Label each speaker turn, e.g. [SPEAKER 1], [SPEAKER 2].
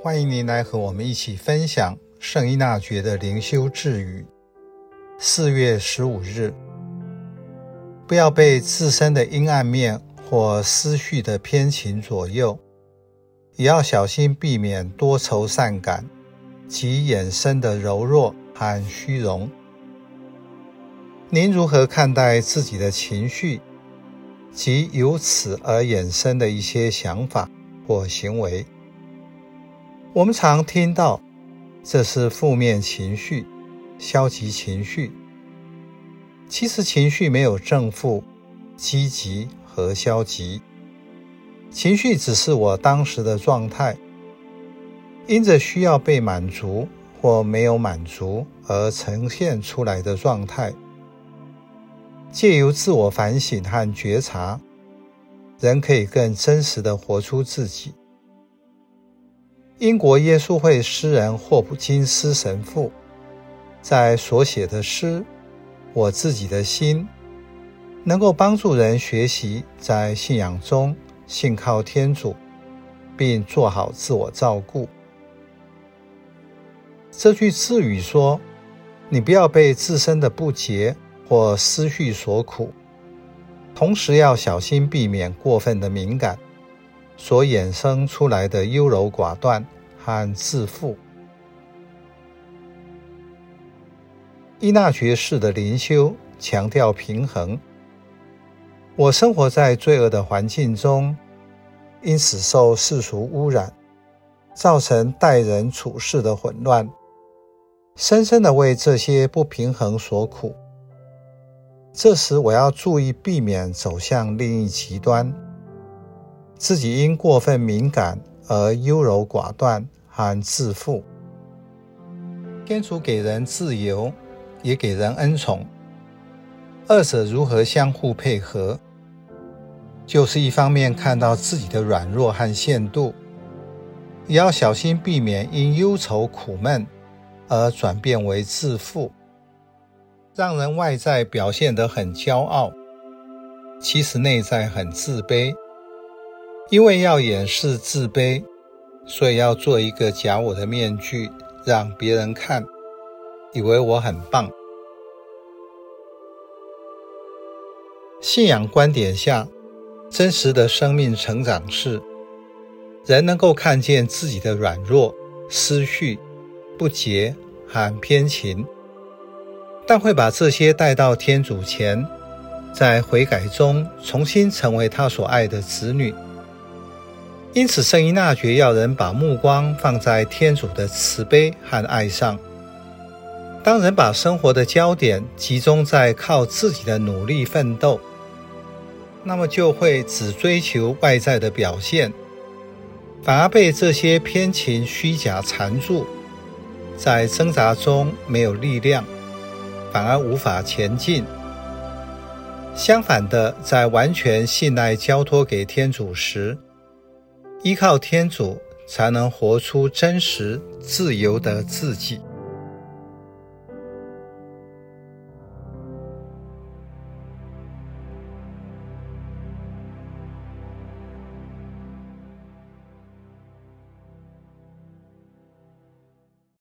[SPEAKER 1] 欢迎您来和我们一起分享圣依纳爵的灵修智语。四月十五日，不要被自身的阴暗面或思绪的偏情左右，也要小心避免多愁善感及衍生的柔弱和虚荣。您如何看待自己的情绪及由此而衍生的一些想法或行为？我们常听到，这是负面情绪、消极情绪。其实情绪没有正负、积极和消极，情绪只是我当时的状态，因着需要被满足或没有满足而呈现出来的状态。借由自我反省和觉察，人可以更真实地活出自己。英国耶稣会诗人霍普金斯神父在所写的诗《我自己的心》，能够帮助人学习在信仰中信靠天主，并做好自我照顾。这句自语说：“你不要被自身的不洁或思绪所苦，同时要小心避免过分的敏感。”所衍生出来的优柔寡断和自负。伊纳爵式的灵修强调平衡。我生活在罪恶的环境中，因此受世俗污染，造成待人处事的混乱，深深的为这些不平衡所苦。这时，我要注意避免走向另一极端。自己因过分敏感而优柔寡断和自负。天主给人自由，也给人恩宠，二者如何相互配合？就是一方面看到自己的软弱和限度，也要小心避免因忧愁苦闷而转变为自负，让人外在表现得很骄傲，其实内在很自卑。因为要掩饰自卑，所以要做一个假我的面具，让别人看，以为我很棒。信仰观点下，真实的生命成长是，人能够看见自己的软弱、思绪、不洁和偏情，但会把这些带到天主前，在悔改中重新成为他所爱的子女。因此，圣依纳爵要人把目光放在天主的慈悲和爱上。当人把生活的焦点集中在靠自己的努力奋斗，那么就会只追求外在的表现，反而被这些偏情虚假缠住，在挣扎中没有力量，反而无法前进。相反的，在完全信赖交托给天主时，依靠天主，才能活出真实自由的自己。